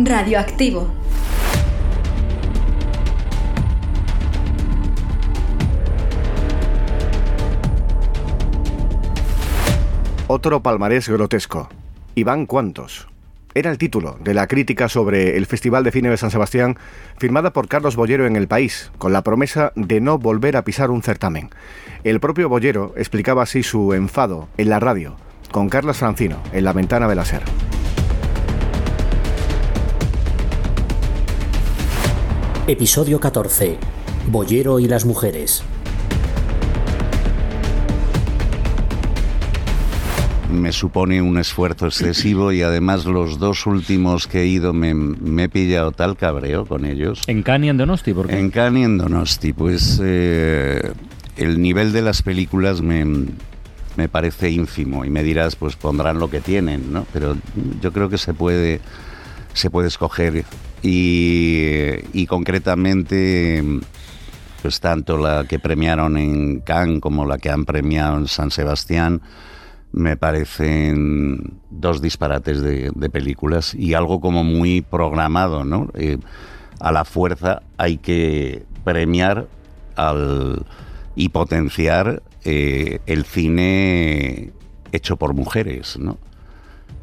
Radioactivo. Otro palmarés grotesco. Iván Cuantos. Era el título de la crítica sobre el Festival de Cine de San Sebastián, firmada por Carlos Bollero en El País, con la promesa de no volver a pisar un certamen. El propio Bollero explicaba así su enfado en la radio, con Carlos Francino, en La Ventana de la Ser. Episodio 14. Bollero y las mujeres. me supone un esfuerzo excesivo y además los dos últimos que he ido me, he pillado tal cabreo con ellos. ¿En Cani en Donosti? ¿por En Cani en Donosti, pues eh, el nivel de las películas me, me parece ínfimo y me dirás, pues pondrán lo que tienen, ¿no? Pero yo creo que se puede, se puede escoger y, concretamente pues tanto la que premiaron en Cannes como la que han premiado en San Sebastián me parecen dos disparates de, películas y algo como muy programado, ¿no? Eh, a la fuerza hay que premiar al, y potenciar eh, el cine hecho por mujeres, ¿no?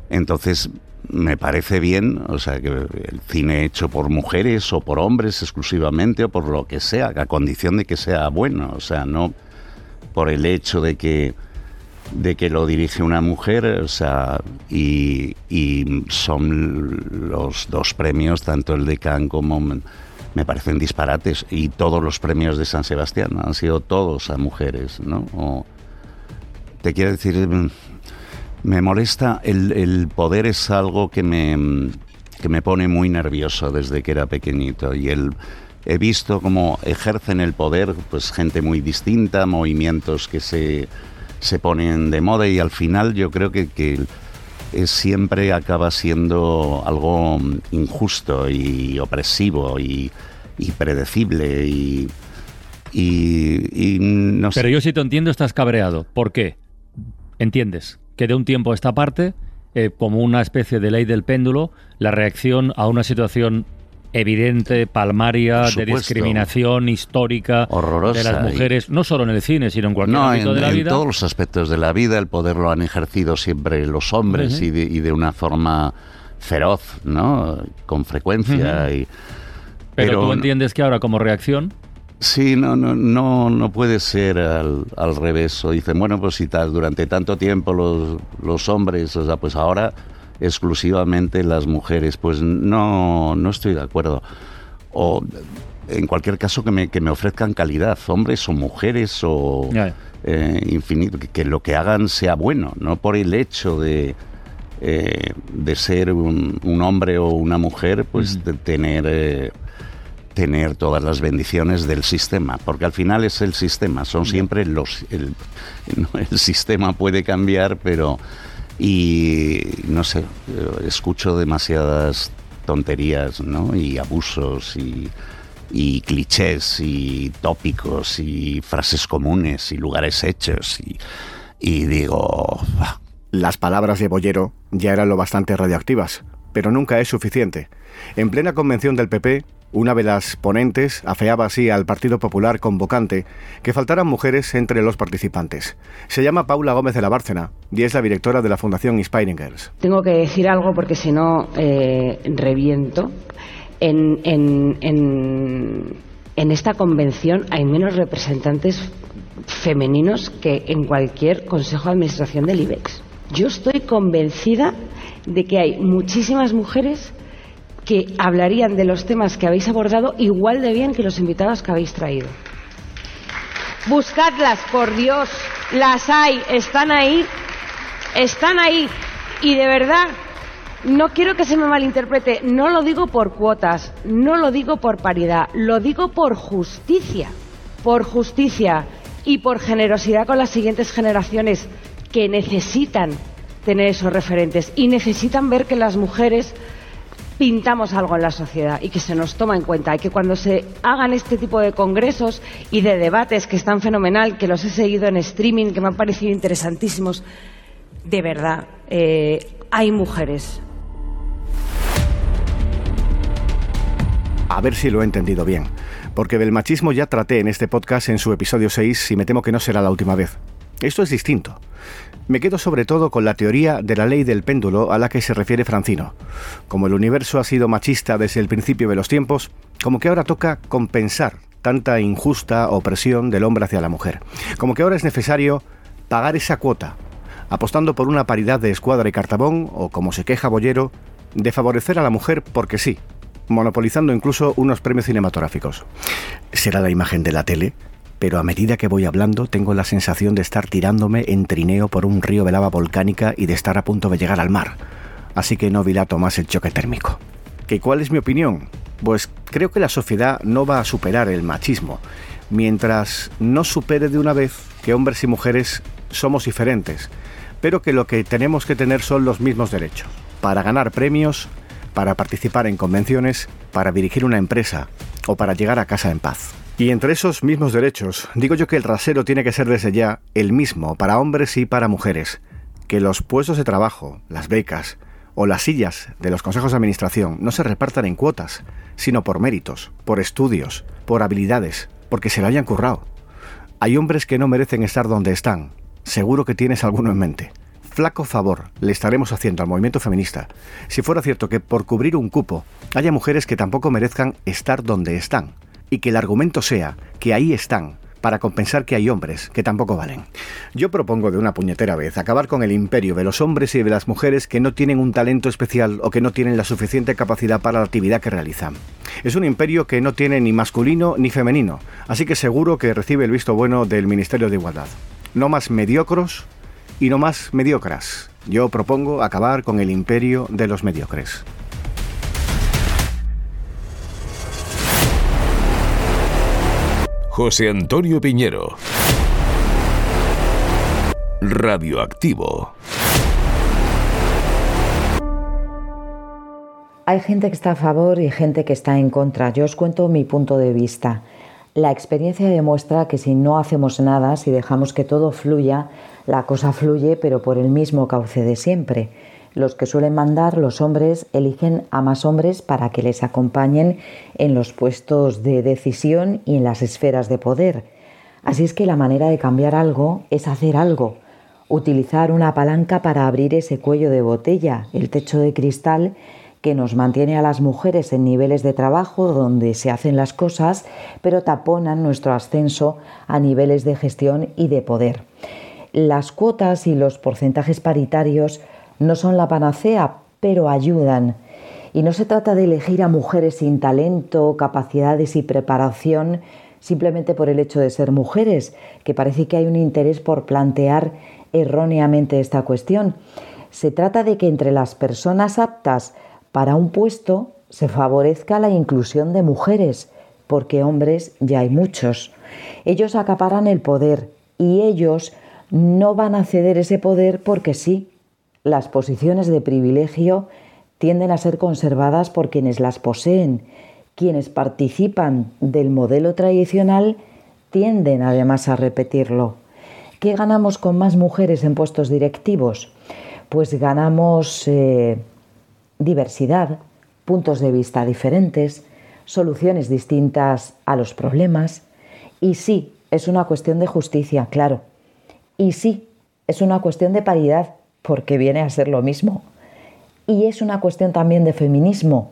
Entonces, me parece bien, o sea, que el cine hecho por mujeres o por hombres exclusivamente o por lo que sea, a condición de que sea bueno, o sea, no por el hecho de que de que lo dirige una mujer, o sea, y, son los dos premios, tanto el de Cannes como me parecen disparates, y todos los premios de San Sebastián han sido todos a mujeres, ¿no? te quiero decir, me molesta, el, poder es algo que me, que me pone muy nervioso desde que era pequeñito, y el he visto cómo ejercen el poder pues gente muy distinta, movimientos que se se ponen de moda y al final yo creo que, que siempre acaba siendo algo injusto y opresivo y, predecible y, y, no. Pero yo si te entiendo estás cabreado. ¿Por qué? ¿Entiendes? Que de un tiempo a esta parte, eh, como una especie de ley del péndulo, la reacción a una situación evidente, palmaria, de discriminación histórica de las mujeres, no solo en el cine, sino en cualquier ámbito de la vida. En todos los aspectos de la vida, el poder lo han ejercido siempre los hombres y, de, una forma feroz, ¿no? Con frecuencia. y, pero, tú entiendes que ahora como reacción Sí, no, no, no, no puede ser al, al revés. O dicen, bueno, pues si tal, durante tanto tiempo los, los hombres, o sea, pues ahora exclusivamente las mujeres. Pues no, no estoy de acuerdo. O en cualquier caso que me, que me ofrezcan calidad, hombres o mujeres o eh, infinito, que, lo que hagan sea bueno, no por el hecho de, eh, de ser un, un, hombre o una mujer, pues de tener... Eh, tener todas las bendiciones del sistema, porque al final es el sistema, son siempre los... El, el sistema puede cambiar, pero y no sé, escucho demasiadas tonterías, ¿no? Y abusos y, clichés y tópicos y frases comunes y lugares hechos y, y digo... Las palabras de Bollero ya eran lo bastante radioactivas, pero nunca es suficiente. En plena convención del PP, una de las ponentes afeaba así al Partido Popular convocante que faltaran mujeres entre los participantes. Se llama Paula Gómez de la Bárcena y es la directora de la Fundación Inspiring Girls. Tengo que decir algo porque si no eh, reviento. En, en esta convención hay menos representantes femeninos que en cualquier consejo de administración del IBEX. Yo estoy convencida de que hay muchísimas mujeres que hablarían de los temas que habéis abordado igual de bien que los invitados que habéis traído. Buscadlas, por Dios, las hay, están ahí, están ahí. Y de verdad, no quiero que se me malinterprete, no lo digo por cuotas, no lo digo por paridad, lo digo por justicia, por justicia y por generosidad con las siguientes generaciones que necesitan tener esos referentes y necesitan ver que las mujeres pintamos algo en la sociedad y que se nos toma en cuenta y que cuando se hagan este tipo de congresos y de debates que están fenomenal, que los he seguido en streaming, que me han parecido interesantísimos, de verdad, eh, hay mujeres A ver si lo he entendido bien, porque del machismo ya traté en este podcast en su episodio 6 y me temo que no será la última vez. Esto es distinto. Me quedo sobre todo con la teoría de la ley del péndulo a la que se refiere Francino. Como el universo ha sido machista desde el principio de los tiempos, como que ahora toca compensar tanta injusta opresión del hombre hacia la mujer. Como que ahora es necesario pagar esa cuota, apostando por una paridad de escuadra y cartabón, o como se queja Bollero, de favorecer a la mujer porque sí, monopolizando incluso unos premios cinematográficos. ¿Será la imagen de la tele? Pero a medida que voy hablando tengo la sensación de estar tirándome en trineo por un río de lava volcánica y de estar a punto de llegar al mar. Así que no dilato más el choque térmico. ¿Qué cuál es mi opinión? Pues creo que la sociedad no va a superar el machismo, mientras no supere de una vez que hombres y mujeres somos diferentes, pero que lo que tenemos que tener son los mismos derechos, para ganar premios, para participar en convenciones, para dirigir una empresa o para llegar a casa en paz. Y entre esos mismos derechos, digo yo que el rasero tiene que ser desde ya el mismo para hombres y para mujeres, que los puestos de trabajo, las becas o las sillas de los consejos de administración no se repartan en cuotas, sino por méritos, por estudios, por habilidades, porque se lo hayan currado. Hay hombres que no merecen estar donde están. Seguro que tienes alguno en mente. Flaco favor le estaremos haciendo al movimiento feminista si fuera cierto que por cubrir un cupo haya mujeres que tampoco merezcan estar donde están y que el argumento sea que ahí están para compensar que hay hombres que tampoco valen. Yo propongo de una puñetera vez acabar con el imperio de los hombres y de las mujeres que no tienen un talento especial o que no tienen la suficiente capacidad para la actividad que realizan. Es un imperio que no tiene ni masculino ni femenino, así que seguro que recibe el visto bueno del Ministerio de Igualdad. No más mediocros y no más mediocras. Yo propongo acabar con el imperio de los mediocres. José Antonio Piñero. Radioactivo. Hay gente que está a favor y gente que está en contra. Yo os cuento mi punto de vista. La experiencia demuestra que si no hacemos nada, si dejamos que todo fluya, la cosa fluye pero por el mismo cauce de siempre los que suelen mandar, los hombres, eligen a más hombres para que les acompañen en los puestos de decisión y en las esferas de poder. Así es que la manera de cambiar algo es hacer algo, utilizar una palanca para abrir ese cuello de botella, el techo de cristal que nos mantiene a las mujeres en niveles de trabajo donde se hacen las cosas, pero taponan nuestro ascenso a niveles de gestión y de poder. Las cuotas y los porcentajes paritarios no son la panacea, pero ayudan. Y no se trata de elegir a mujeres sin talento, capacidades y preparación simplemente por el hecho de ser mujeres, que parece que hay un interés por plantear erróneamente esta cuestión. Se trata de que entre las personas aptas para un puesto se favorezca la inclusión de mujeres, porque hombres ya hay muchos. Ellos acaparan el poder y ellos no van a ceder ese poder porque sí, las posiciones de privilegio tienden a ser conservadas por quienes las poseen. Quienes participan del modelo tradicional tienden además a repetirlo. ¿Qué ganamos con más mujeres en puestos directivos? Pues ganamos eh, diversidad, puntos de vista diferentes, soluciones distintas a los problemas. Y sí, es una cuestión de justicia, claro. Y sí, es una cuestión de paridad, porque viene a ser lo mismo. Y es una cuestión también de feminismo,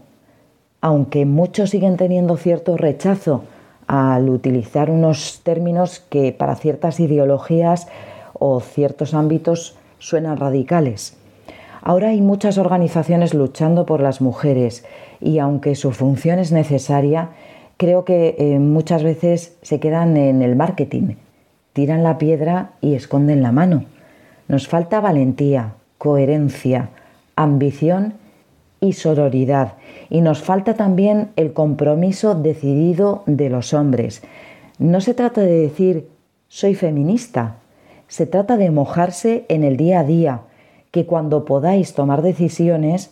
aunque muchos siguen teniendo cierto rechazo al utilizar unos términos que para ciertas ideologías o ciertos ámbitos suenan radicales. Ahora hay muchas organizaciones luchando por las mujeres y aunque su función es necesaria, creo que eh, muchas veces se quedan en el marketing, tiran la piedra y esconden la mano. Nos falta valentía, coherencia, ambición y sororidad. Y nos falta también el compromiso decidido de los hombres. No se trata de decir soy feminista, se trata de mojarse en el día a día, que cuando podáis tomar decisiones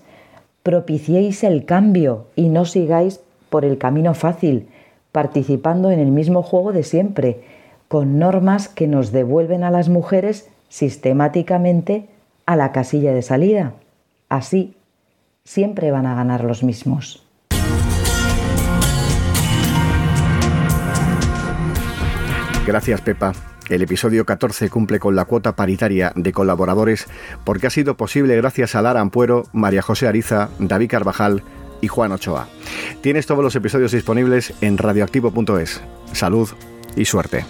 propiciéis el cambio y no sigáis por el camino fácil, participando en el mismo juego de siempre, con normas que nos devuelven a las mujeres sistemáticamente a la casilla de salida. Así, siempre van a ganar los mismos. Gracias, Pepa. El episodio 14 cumple con la cuota paritaria de colaboradores porque ha sido posible gracias a Lara Ampuero, María José Ariza, David Carvajal y Juan Ochoa. Tienes todos los episodios disponibles en radioactivo.es. Salud y suerte.